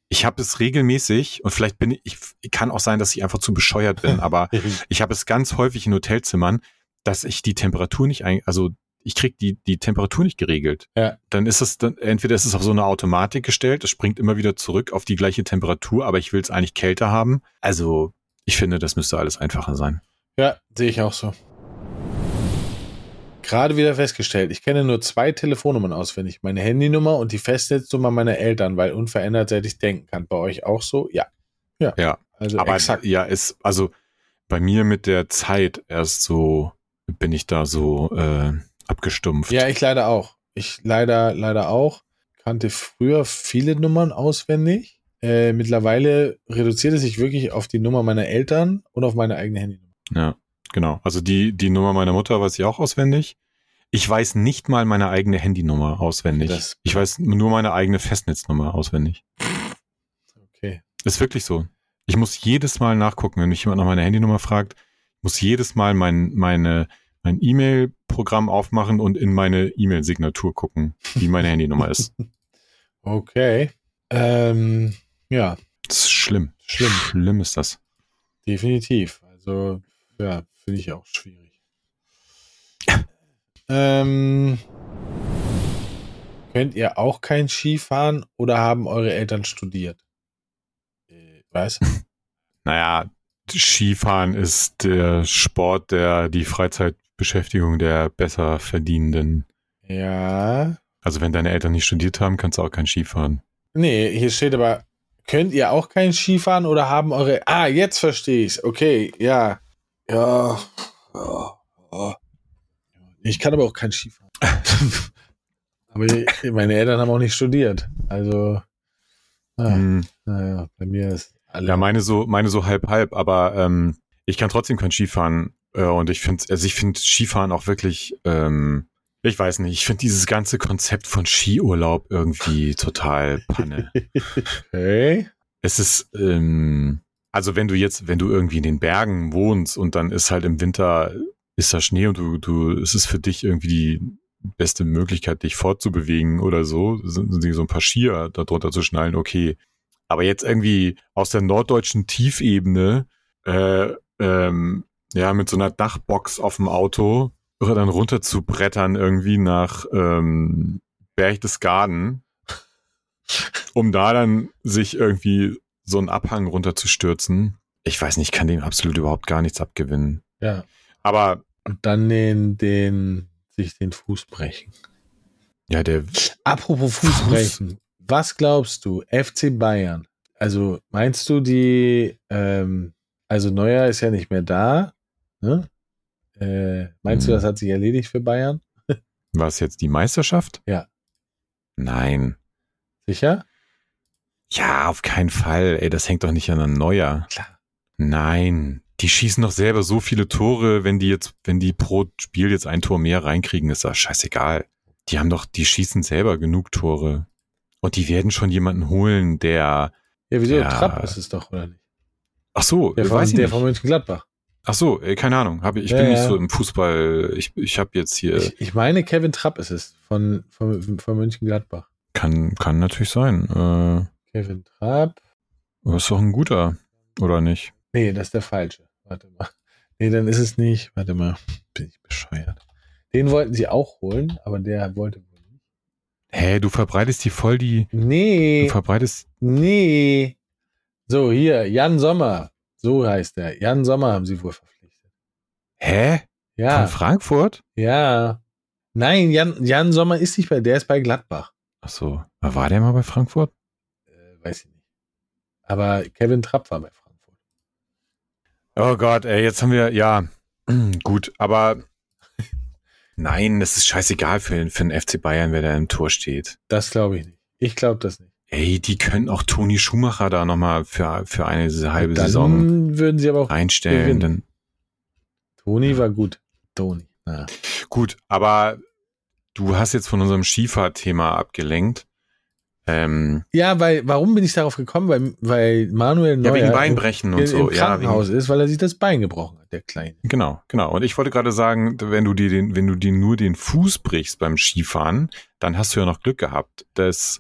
Ich habe es regelmäßig und vielleicht bin ich, ich kann auch sein, dass ich einfach zu bescheuert bin, aber ich habe es ganz häufig in Hotelzimmern, dass ich die Temperatur nicht ein, also ich krieg die die Temperatur nicht geregelt. Ja. Dann ist es dann entweder ist es auf so eine Automatik gestellt, es springt immer wieder zurück auf die gleiche Temperatur, aber ich will es eigentlich kälter haben. Also ich finde, das müsste alles einfacher sein. Ja, sehe ich auch so gerade wieder festgestellt, ich kenne nur zwei Telefonnummern auswendig. Meine Handynummer und die Festnetznummer meiner Eltern, weil unverändert seit ich denken kann. Bei euch auch so? Ja. Ja. Ja. Also aber exakt. ja, ist, also bei mir mit der Zeit erst so bin ich da so äh, abgestumpft. Ja, ich leider auch. Ich leider, leider auch. Kannte früher viele Nummern auswendig. Äh, mittlerweile reduziert es sich wirklich auf die Nummer meiner Eltern und auf meine eigene Handynummer. Ja. genau. Also die, die Nummer meiner Mutter weiß ich auch auswendig. Ich weiß nicht mal meine eigene Handynummer auswendig. Das- ich weiß nur meine eigene Festnetznummer auswendig. Okay. Ist wirklich so. Ich muss jedes Mal nachgucken, wenn mich jemand nach meiner Handynummer fragt, muss jedes Mal mein, meine, mein E-Mail-Programm aufmachen und in meine E-Mail-Signatur gucken, wie meine Handynummer ist. Okay. Ähm, ja, Das ist schlimm. Schlimm. Schlimm ist das. definitiv. Also, ja, finde ich auch schwierig. ähm, könnt ihr auch kein Skifahren oder haben eure Eltern studiert? Äh, was? Naja, Skifahren ist der Sport, der die Freizeitbeschäftigung der besser verdienenden. Ja. Also wenn deine Eltern nicht studiert haben, kannst du auch kein Skifahren. Nee, hier steht aber, könnt ihr auch kein Skifahren oder haben eure. Ah, jetzt verstehe ich's. Okay, ja. Ja. ja, ja. Ich kann aber auch kein Skifahren. aber meine Eltern haben auch nicht studiert. Also, ah, Hm. naja, bei mir ist alles. Ja, meine so, meine so halb halb, aber ähm, ich kann trotzdem kein Skifahren. Äh, und ich finde, also ich finde Skifahren auch wirklich, ähm, ich weiß nicht, ich finde dieses ganze Konzept von Skiurlaub irgendwie total Panne. Okay. es ist, ähm, also wenn du jetzt, wenn du irgendwie in den Bergen wohnst und dann ist halt im Winter, ist da Schnee und du, du, es ist für dich irgendwie die beste Möglichkeit, dich fortzubewegen oder so, sind sind so ein paar Skier darunter zu schnallen, okay. Aber jetzt irgendwie aus der norddeutschen Tiefebene, äh, ähm, ja, mit so einer Dachbox auf dem Auto, oder dann runter zu brettern irgendwie nach ähm, Berchtesgaden, um da dann sich irgendwie so einen Abhang runterzustürzen. Ich weiß nicht, ich kann dem absolut überhaupt gar nichts abgewinnen. Ja. Aber Und dann den, den, sich den Fuß brechen. ja, der Apropos Fuß Fuß. brechen. Was glaubst du, FC Bayern? Also meinst du die, ähm, also Neuer ist ja nicht mehr da, ne? Äh, meinst du, Mhm. das hat sich erledigt für Bayern? war es jetzt die Meisterschaft? Ja. Nein. Sicher? Ja, auf keinen Fall. Ey, das hängt doch nicht an einem Neuer. Klar. Nein. Die schießen doch selber so viele Tore, wenn die jetzt, wenn die pro Spiel jetzt ein Tor mehr reinkriegen, ist das scheißegal. Die haben doch, die schießen selber genug Tore. Und die werden schon jemanden holen, der, Ja, wieso? Ja. Trapp ist es doch, oder nicht? ach so, Der von, weiß ich der nicht. von Mönchengladbach. Ach so, äh, keine Ahnung. Hab, ich Ja, bin nicht ja. so im Fußball. Ich, ich habe jetzt hier, Ich, ich meine, Kevin Trapp ist es, von, von, von Mönchengladbach. kann, kann natürlich sein. Äh, Kevin Trapp. aber ist doch ein guter, oder nicht? Nee, das ist der falsche. Warte mal. Nee, dann ist es nicht. Warte mal. Bin ich bescheuert. Den wollten sie auch holen, aber der wollte wohl nicht. Hä, du verbreitest die voll die, du Nee, verbreitest, nee. So, hier, Jan Sommer. So heißt er. Jan Sommer haben sie wohl verpflichtet. hä? Von Ja, Frankfurt? ja. Nein, Jan, Jan Sommer ist nicht bei, der ist bei Gladbach. Ach so, war der mal bei Frankfurt? Äh, weiß ich nicht. Aber Kevin Trapp war bei Frankfurt. Oh Gott, ey, jetzt haben wir, ja, gut, aber nein, das ist scheißegal für, für den FC Bayern, wer da im Tor steht. Das glaube ich nicht. Ich glaube das nicht. Ey, die können auch Toni Schumacher da nochmal für, für eine halbe Dann Saison würden sie aber auch. einstellen. gewinnen. Dann, Toni war gut. Toni. Ja. gut, aber du hast jetzt von unserem Skifahrthema abgelenkt. Ähm, Ja, weil, warum bin ich darauf gekommen? Weil, weil Manuel Neuer ja, wegen Beinbrechen im, und so. im Ja, wegen, Krankenhaus ist, weil er sich das Bein gebrochen hat, der Kleine. Genau, genau. Und ich wollte gerade sagen, wenn du dir den, wenn du dir nur den Fuß brichst beim Skifahren, dann hast du ja noch Glück gehabt. Das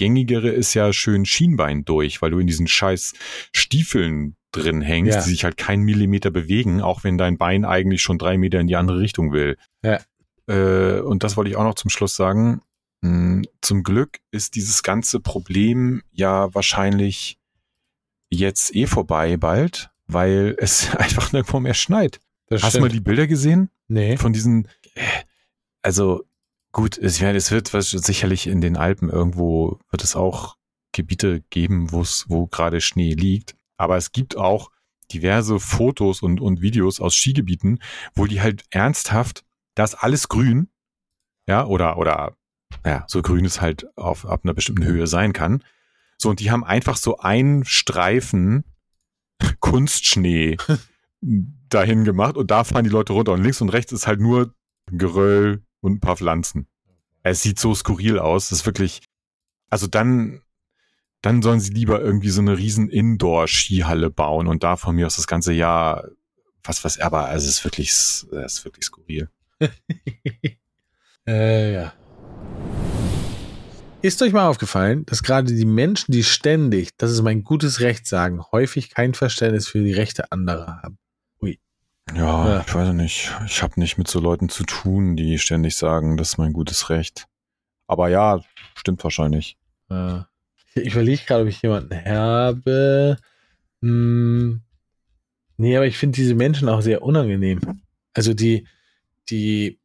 gängigere ist ja schön Schienbein durch, weil du in diesen scheiß Stiefeln drin hängst, Ja. die sich halt keinen Millimeter bewegen, auch wenn dein Bein eigentlich schon drei Meter in die andere Richtung will. Ja. Äh, und das wollte ich auch noch zum Schluss sagen. Hm, Zum Glück ist dieses ganze Problem ja wahrscheinlich jetzt eh vorbei bald, weil es einfach nirgendwo mehr schneit. Das Hast du mal die Bilder gesehen Nee. von diesen? äh, Also gut, es, ja, es wird was, sicherlich in den Alpen irgendwo wird es auch Gebiete geben, wo es, wo gerade Schnee liegt. Aber es gibt auch diverse Fotos und, und Videos aus Skigebieten, wo die halt ernsthaft, da ist alles grün, ja, oder, oder, ja, so grün es halt auf, ab einer bestimmten Höhe sein kann. So, und die haben einfach so einen Streifen Kunstschnee dahin gemacht und da fahren die Leute runter und links und rechts ist halt nur Geröll und ein paar Pflanzen. Es sieht so skurril aus, das ist wirklich, also dann, dann sollen sie lieber irgendwie so eine riesen Indoor-Skihalle bauen und da von mir aus das ganze Jahr was, was, aber es ist wirklich, es ist wirklich skurril. äh, ja. Ist euch mal aufgefallen, dass gerade die Menschen, die ständig, das ist mein gutes Recht sagen, häufig kein Verständnis für die Rechte anderer haben? Ja, ja. ich weiß nicht. Ich habe nicht mit so Leuten zu tun, die ständig sagen, das ist mein gutes Recht. Aber ja, stimmt wahrscheinlich. Äh, ich überlege gerade, ob ich jemanden habe. Hm, nee, aber ich finde diese Menschen auch sehr unangenehm. Also die, die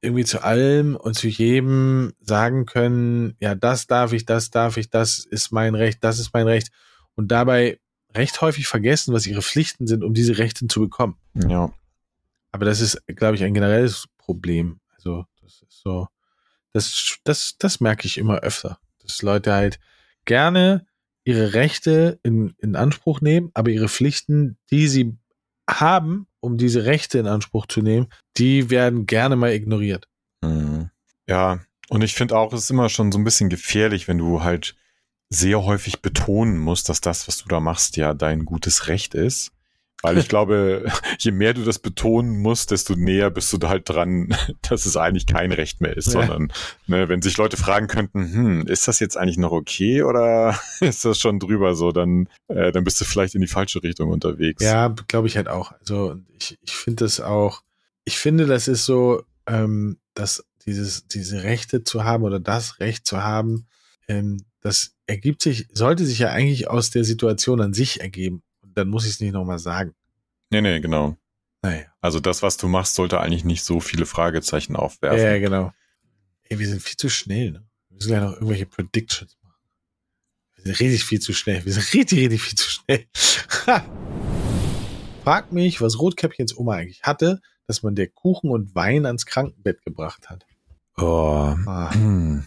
irgendwie zu allem und zu jedem sagen können, ja, das darf ich, das darf ich, das ist mein Recht, das ist mein Recht. Und dabei recht häufig vergessen, was ihre Pflichten sind, um diese Rechte zu bekommen. Ja. Aber das ist, glaube ich, ein generelles Problem. Also, das ist so, das, das, das merke ich immer öfter, dass Leute halt gerne ihre Rechte in, in Anspruch nehmen, aber ihre Pflichten, die sie haben, um diese Rechte in Anspruch zu nehmen, die werden gerne mal ignoriert. Mhm. Ja, und ich finde auch, es ist immer schon so ein bisschen gefährlich, wenn du halt sehr häufig betonen musst, dass das, was du da machst, ja dein gutes Recht ist. Weil ich glaube, je mehr du das betonen musst, desto näher bist du da halt dran, dass es eigentlich kein Recht mehr ist, ja. sondern ne, wenn sich Leute fragen könnten, hm, ist das jetzt eigentlich noch okay oder ist das schon drüber so, dann, äh, dann bist du vielleicht in die falsche Richtung unterwegs. Ja, glaube ich halt auch. Also ich, ich finde das auch, ich finde, das ist so, ähm, dass dieses, diese Rechte zu haben oder das Recht zu haben, ähm, das ergibt sich, sollte sich ja eigentlich aus der Situation an sich ergeben dann muss ich es nicht nochmal sagen. Nee, nee, genau. Naja. Also das, was du machst, sollte eigentlich nicht so viele Fragezeichen aufwerfen. Ja, genau. Ey, wir sind viel zu schnell, ne? Wir müssen gleich noch irgendwelche Predictions machen. Wir sind richtig viel zu schnell. Wir sind richtig, richtig viel zu schnell. Frag mich, was Rotkäppchens Oma eigentlich hatte, dass man der Kuchen und Wein ans Krankenbett gebracht hat. Oh. Ah. Hm.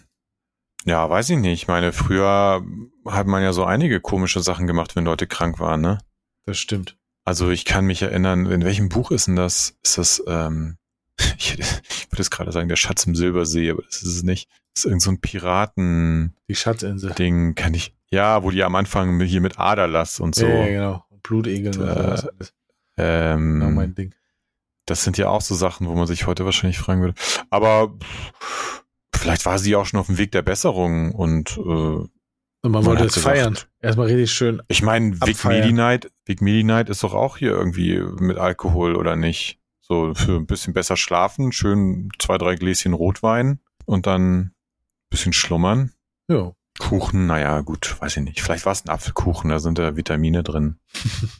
Ja, weiß ich nicht. Ich meine, früher hat man ja so einige komische Sachen gemacht, wenn Leute krank waren, ne? Das stimmt. Also ich kann mich erinnern, in welchem Buch ist denn das? Ist das, ähm, ich, ich würde jetzt gerade sagen, der Schatz im Silbersee, aber das ist es nicht. Das ist irgend so ein Piraten. Die Schatzinsel. Ding kann ich. Ja, wo die am Anfang hier mit Aderlass und so. Ja, ja genau. Blutegeln und, und sowas alles. Ähm, genau mein Ding. Das sind ja auch so Sachen, wo man sich heute wahrscheinlich fragen würde. Aber vielleicht war sie auch schon auf dem Weg der Besserung und äh, und man, wollte es feiern. Erstmal richtig schön. Ich meine, Big Midi Night, Big Midi Night ist doch auch hier irgendwie mit Alkohol oder nicht? So für ein bisschen besser schlafen, schön zwei, drei Gläschen Rotwein und dann ein bisschen schlummern. Ja. Kuchen, naja, gut, weiß ich nicht. Vielleicht war es ein Apfelkuchen, da sind da Vitamine drin.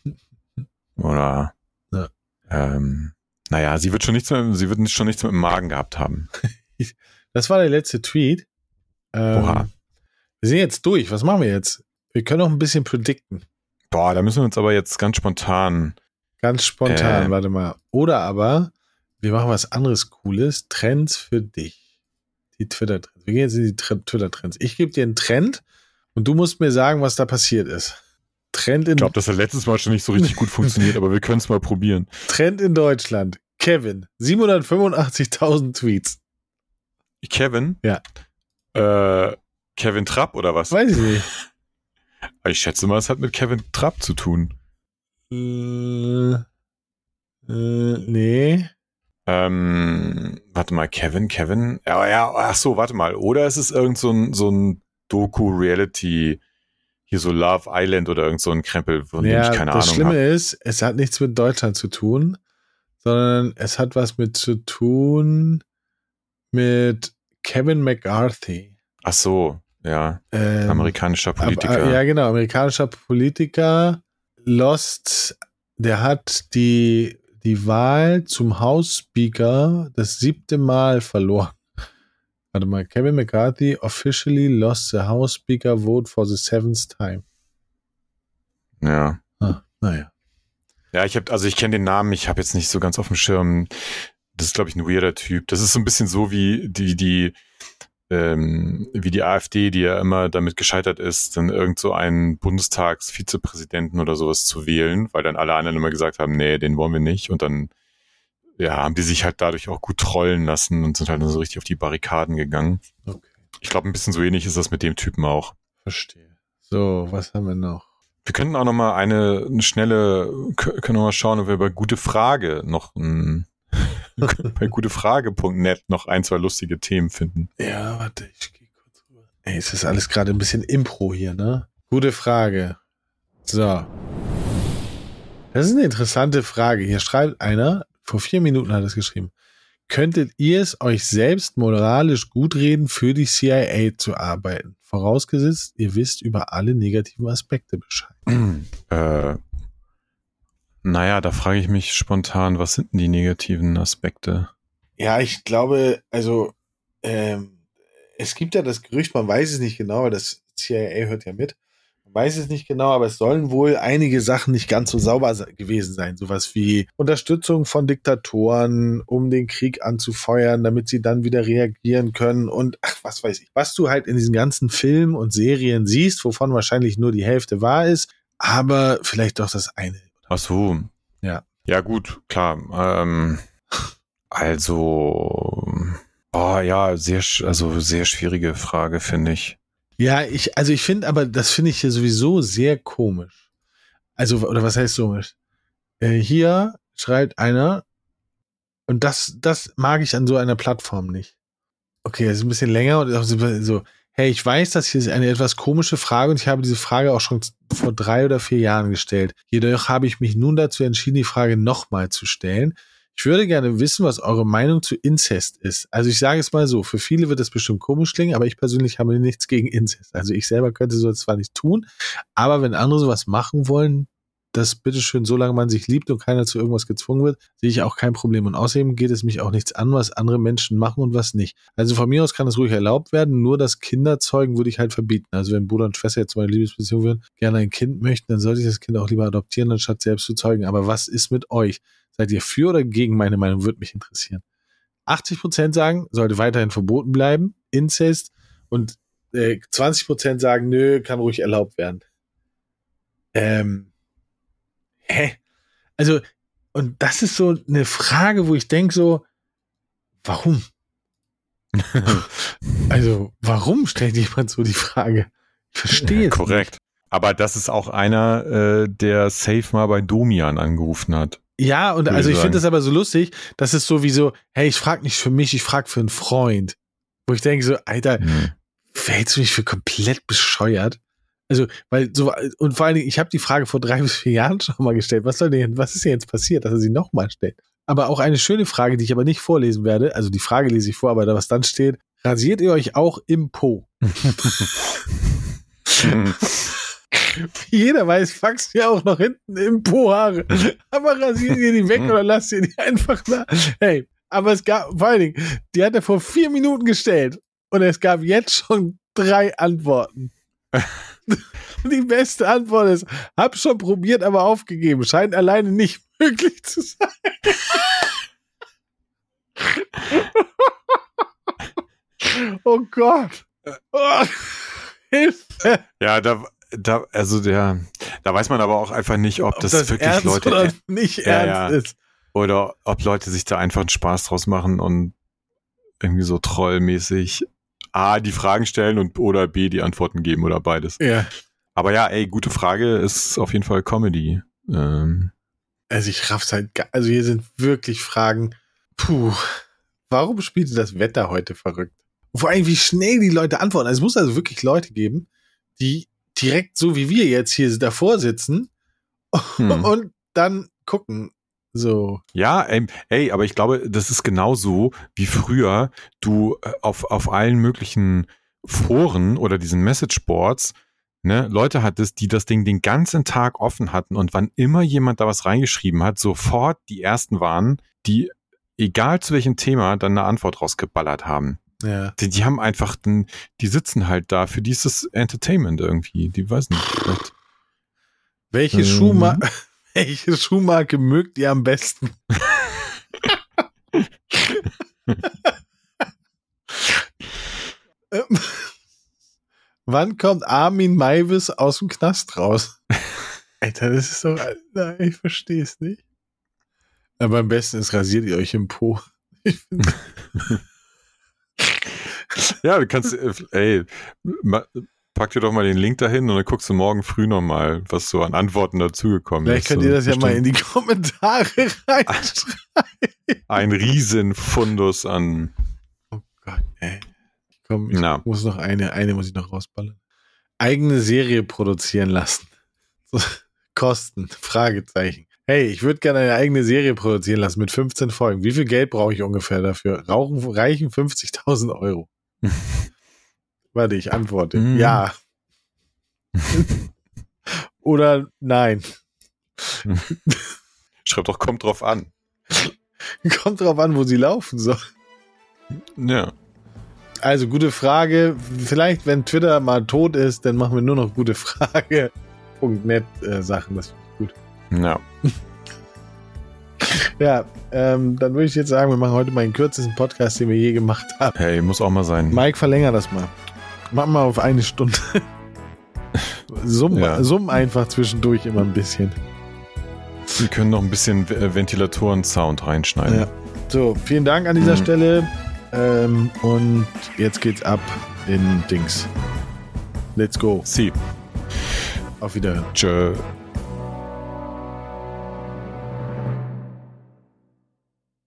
oder ja. ähm, naja, sie wird schon nichts mehr, sie wird schon nichts mit dem Magen gehabt haben. das war der letzte Tweet. Ähm, Oha. Wir sind jetzt durch. Was machen wir jetzt? Wir können noch ein bisschen predikten. Boah, da müssen wir uns aber jetzt ganz spontan. Ganz spontan, äh, warte mal. Oder aber wir machen was anderes Cooles. Trends für dich. Die Twitter-Trends. Wir gehen jetzt in die Twitter-Trends. Ich gebe dir einen Trend und du musst mir sagen, was da passiert ist. Trend in. Ich glaube, das hat letztes Mal schon nicht so richtig gut funktioniert, aber wir können es mal probieren. Trend in Deutschland. Kevin. 785.000 Tweets. Kevin? Ja. Äh, Kevin Trapp oder was? Weiß ich nicht. Ich schätze mal, es hat mit Kevin Trapp zu tun. Äh, äh, nee. Ähm, warte mal, Kevin, Kevin. Ja, ja, ach so, warte mal. Oder ist es irgend so ein, so ein Doku-Reality, hier so Love Island oder irgend so ein Krempel, von ja, dem ich keine Ahnung habe. Das Schlimme hab. ist, es hat nichts mit Deutschland zu tun, sondern es hat was mit zu tun mit Kevin McCarthy. Ach so, ja. Ähm, amerikanischer Politiker. Ab, ja, genau, amerikanischer Politiker. Lost, der hat die, die Wahl zum House Speaker das siebte Mal verloren. Warte mal, Kevin McCarthy officially lost the House Speaker vote for the seventh time. Ja. Ah, naja. Ja, ich habe, also ich kenne den Namen, ich habe jetzt nicht so ganz auf dem Schirm. Das ist, glaube ich, ein weirder Typ. Das ist so ein bisschen so wie die, die ähm, wie die AfD, die ja immer damit gescheitert ist, dann irgend so einen Bundestagsvizepräsidenten oder sowas zu wählen, weil dann alle anderen immer gesagt haben, nee, den wollen wir nicht. Und dann ja, haben die sich halt dadurch auch gut trollen lassen und sind halt so richtig auf die Barrikaden gegangen. Okay. Ich glaube, ein bisschen so ähnlich ist das mit dem Typen auch. Verstehe. So, was haben wir noch? Wir könnten auch noch mal eine, eine schnelle, können wir mal schauen, ob wir bei gute Frage noch ein, bei gutefrage.net noch ein, zwei lustige Themen finden. Ja, warte, ich gehe kurz rüber. Ey, es ist alles gerade ein bisschen Impro hier, ne? Gute Frage. So. Das ist eine interessante Frage. Hier schreibt einer, vor vier Minuten hat er es geschrieben. Könntet ihr es euch selbst moralisch gut reden, für die CIA zu arbeiten? Vorausgesetzt, ihr wisst über alle negativen Aspekte Bescheid. Äh, naja, da frage ich mich spontan, was sind denn die negativen Aspekte? Ja, ich glaube, also ähm, es gibt ja das Gerücht, man weiß es nicht genau, weil das CIA hört ja mit, weiß es nicht genau, aber es sollen wohl einige Sachen nicht ganz so sauber gewesen sein. Sowas wie Unterstützung von Diktatoren, um den Krieg anzufeuern, damit sie dann wieder reagieren können und ach, was weiß ich. Was du halt in diesen ganzen Filmen und Serien siehst, wovon wahrscheinlich nur die Hälfte wahr ist, aber vielleicht doch das eine. Ach so. Ja. Ja, gut, klar. Ähm, also, oh ja, sehr, also sehr schwierige Frage, finde ich. Ja, ich, also ich finde, aber das finde ich hier sowieso sehr komisch. Also, oder was heißt komisch? Äh, hier schreibt einer, und das, das mag ich an so einer Plattform nicht. Okay, das ist ein bisschen länger und so, hey, ich weiß, das hier ist eine etwas komische Frage und ich habe diese Frage auch schon vor drei oder vier Jahren gestellt. Jedoch habe ich mich nun dazu entschieden, die Frage nochmal zu stellen. Ich würde gerne wissen, was eure Meinung zu Inzest ist. Also ich sage es mal so, für viele wird das bestimmt komisch klingen, aber ich persönlich habe nichts gegen Inzest. Also ich selber könnte so zwar nicht tun, aber wenn andere sowas machen wollen, das bitteschön, solange man sich liebt und keiner zu irgendwas gezwungen wird, sehe ich auch kein Problem. Und außerdem geht es mich auch nichts an, was andere Menschen machen und was nicht. Also von mir aus kann es ruhig erlaubt werden, nur das Kinderzeugen würde ich halt verbieten. Also wenn Bruder und Schwester jetzt meine Liebesbeziehung würden, gerne ein Kind möchten, dann sollte ich das Kind auch lieber adoptieren, anstatt selbst zu zeugen. Aber was ist mit euch? Seid ihr für oder gegen meine Meinung? Würde mich interessieren. 80 Prozent sagen, sollte weiterhin verboten bleiben, Inzest. Und äh, 20 Prozent sagen, nö, kann ruhig erlaubt werden. Ähm, hä? Also, und das ist so eine Frage, wo ich denke so, warum? also, warum stellt jemand so die Frage? Ich verstehe ja, Korrekt. Nicht. Aber das ist auch einer, äh, der safe mal bei Domian angerufen hat. Ja, und also ich finde das aber so lustig, das ist so wie so, hey, ich frage nicht für mich, ich frage für einen Freund. Wo ich denke so, Alter, mhm. hältst du mich für komplett bescheuert? Also, weil so, und vor allen Dingen, ich habe die Frage vor drei bis vier Jahren schon mal gestellt. Was soll denn, was ist denn jetzt passiert, dass er sie nochmal stellt? Aber auch eine schöne Frage, die ich aber nicht vorlesen werde. Also die Frage lese ich vor, aber da was dann steht, rasiert ihr euch auch im Po? Jeder weiß, wachsen ja auch noch hinten im Po Haare. Aber rasiert ihr die weg oder lasst ihr die einfach da? Hey, aber es gab, vor allen Dingen, die hat er vor vier Minuten gestellt. Und es gab jetzt schon drei Antworten. die beste Antwort ist, hab schon probiert, aber aufgegeben. Scheint alleine nicht möglich zu sein. oh Gott. Oh, Hilfe. Ja, da, da, also der, da weiß man aber auch einfach nicht, ob, ob das, das, wirklich Leute oder nicht ja, ernst ja. ist. Oder ob Leute sich da einfach einen Spaß draus machen und irgendwie so trollmäßig A, die Fragen stellen und oder B, die Antworten geben oder beides. Ja. Aber ja, ey, gute Frage ist auf jeden Fall Comedy. Ähm. Also ich raff's halt, also hier sind wirklich Fragen. Puh, warum spielt das Wetter heute verrückt? Und vor allem, wie schnell die Leute antworten. Also es muss also wirklich Leute geben, die direkt so wie wir jetzt hier davor sitzen hm. und dann gucken. So. Ja, ey, ey, aber ich glaube, das ist genauso wie früher du äh, auf, auf allen möglichen Foren oder diesen Messageboards ne, Leute hattest, die das Ding den ganzen Tag offen hatten und wann immer jemand da was reingeschrieben hat, sofort die ersten waren, die egal zu welchem Thema dann eine Antwort rausgeballert haben. Ja. Die, die haben einfach, den, die sitzen halt da für dieses Entertainment irgendwie. Die weiß nicht. Vielleicht. Welche, ähm. Schuhma welche Schuhmarke mögt ihr am besten? Wann kommt Armin Maivis aus dem Knast raus? Alter, das ist doch. Nein, ich verstehe es nicht. Aber am besten ist, rasiert ihr euch im Po. Ja, du kannst, äh, ey, pack dir doch mal den Link dahin und dann guckst du morgen früh nochmal, was so an Antworten dazugekommen ist. vielleicht könnt ihr das ja mal in die Kommentare reinschreiben. Ein Riesenfundus an, Oh Gott, ey. Ich komm, ich Na. muss noch eine, eine muss ich noch rausballern. Eigene Serie produzieren lassen. Kosten, Fragezeichen. Hey, ich würde gerne eine eigene Serie produzieren lassen mit 15 Folgen. Wie viel Geld brauche ich ungefähr dafür? Rauchen, reichen 50.000 Euro. Warte, ich antworte. Mm. Ja. Oder nein. schreib doch, kommt drauf an. Kommt drauf an, wo sie laufen soll. Ja. Also, gute Frage. Vielleicht, wenn Twitter mal tot ist, dann machen wir nur noch gute Frage.net äh, Sachen. Das ich gut. Ja. Ja, ähm, dann würde ich jetzt sagen, wir machen heute mal den kürzesten Podcast, den wir je gemacht haben. Hey, muss auch mal sein. Mike, verlänger das mal. Mach mal auf eine Stunde. Summ, Ja. summ einfach zwischendurch immer ein bisschen. Wir können noch ein bisschen Ventilatoren-Sound reinschneiden. Ja. So, vielen Dank an dieser Mhm. Stelle. Ähm, und jetzt geht's ab in Dings. Let's go. Sie. Auf Wiederhören. Tschö.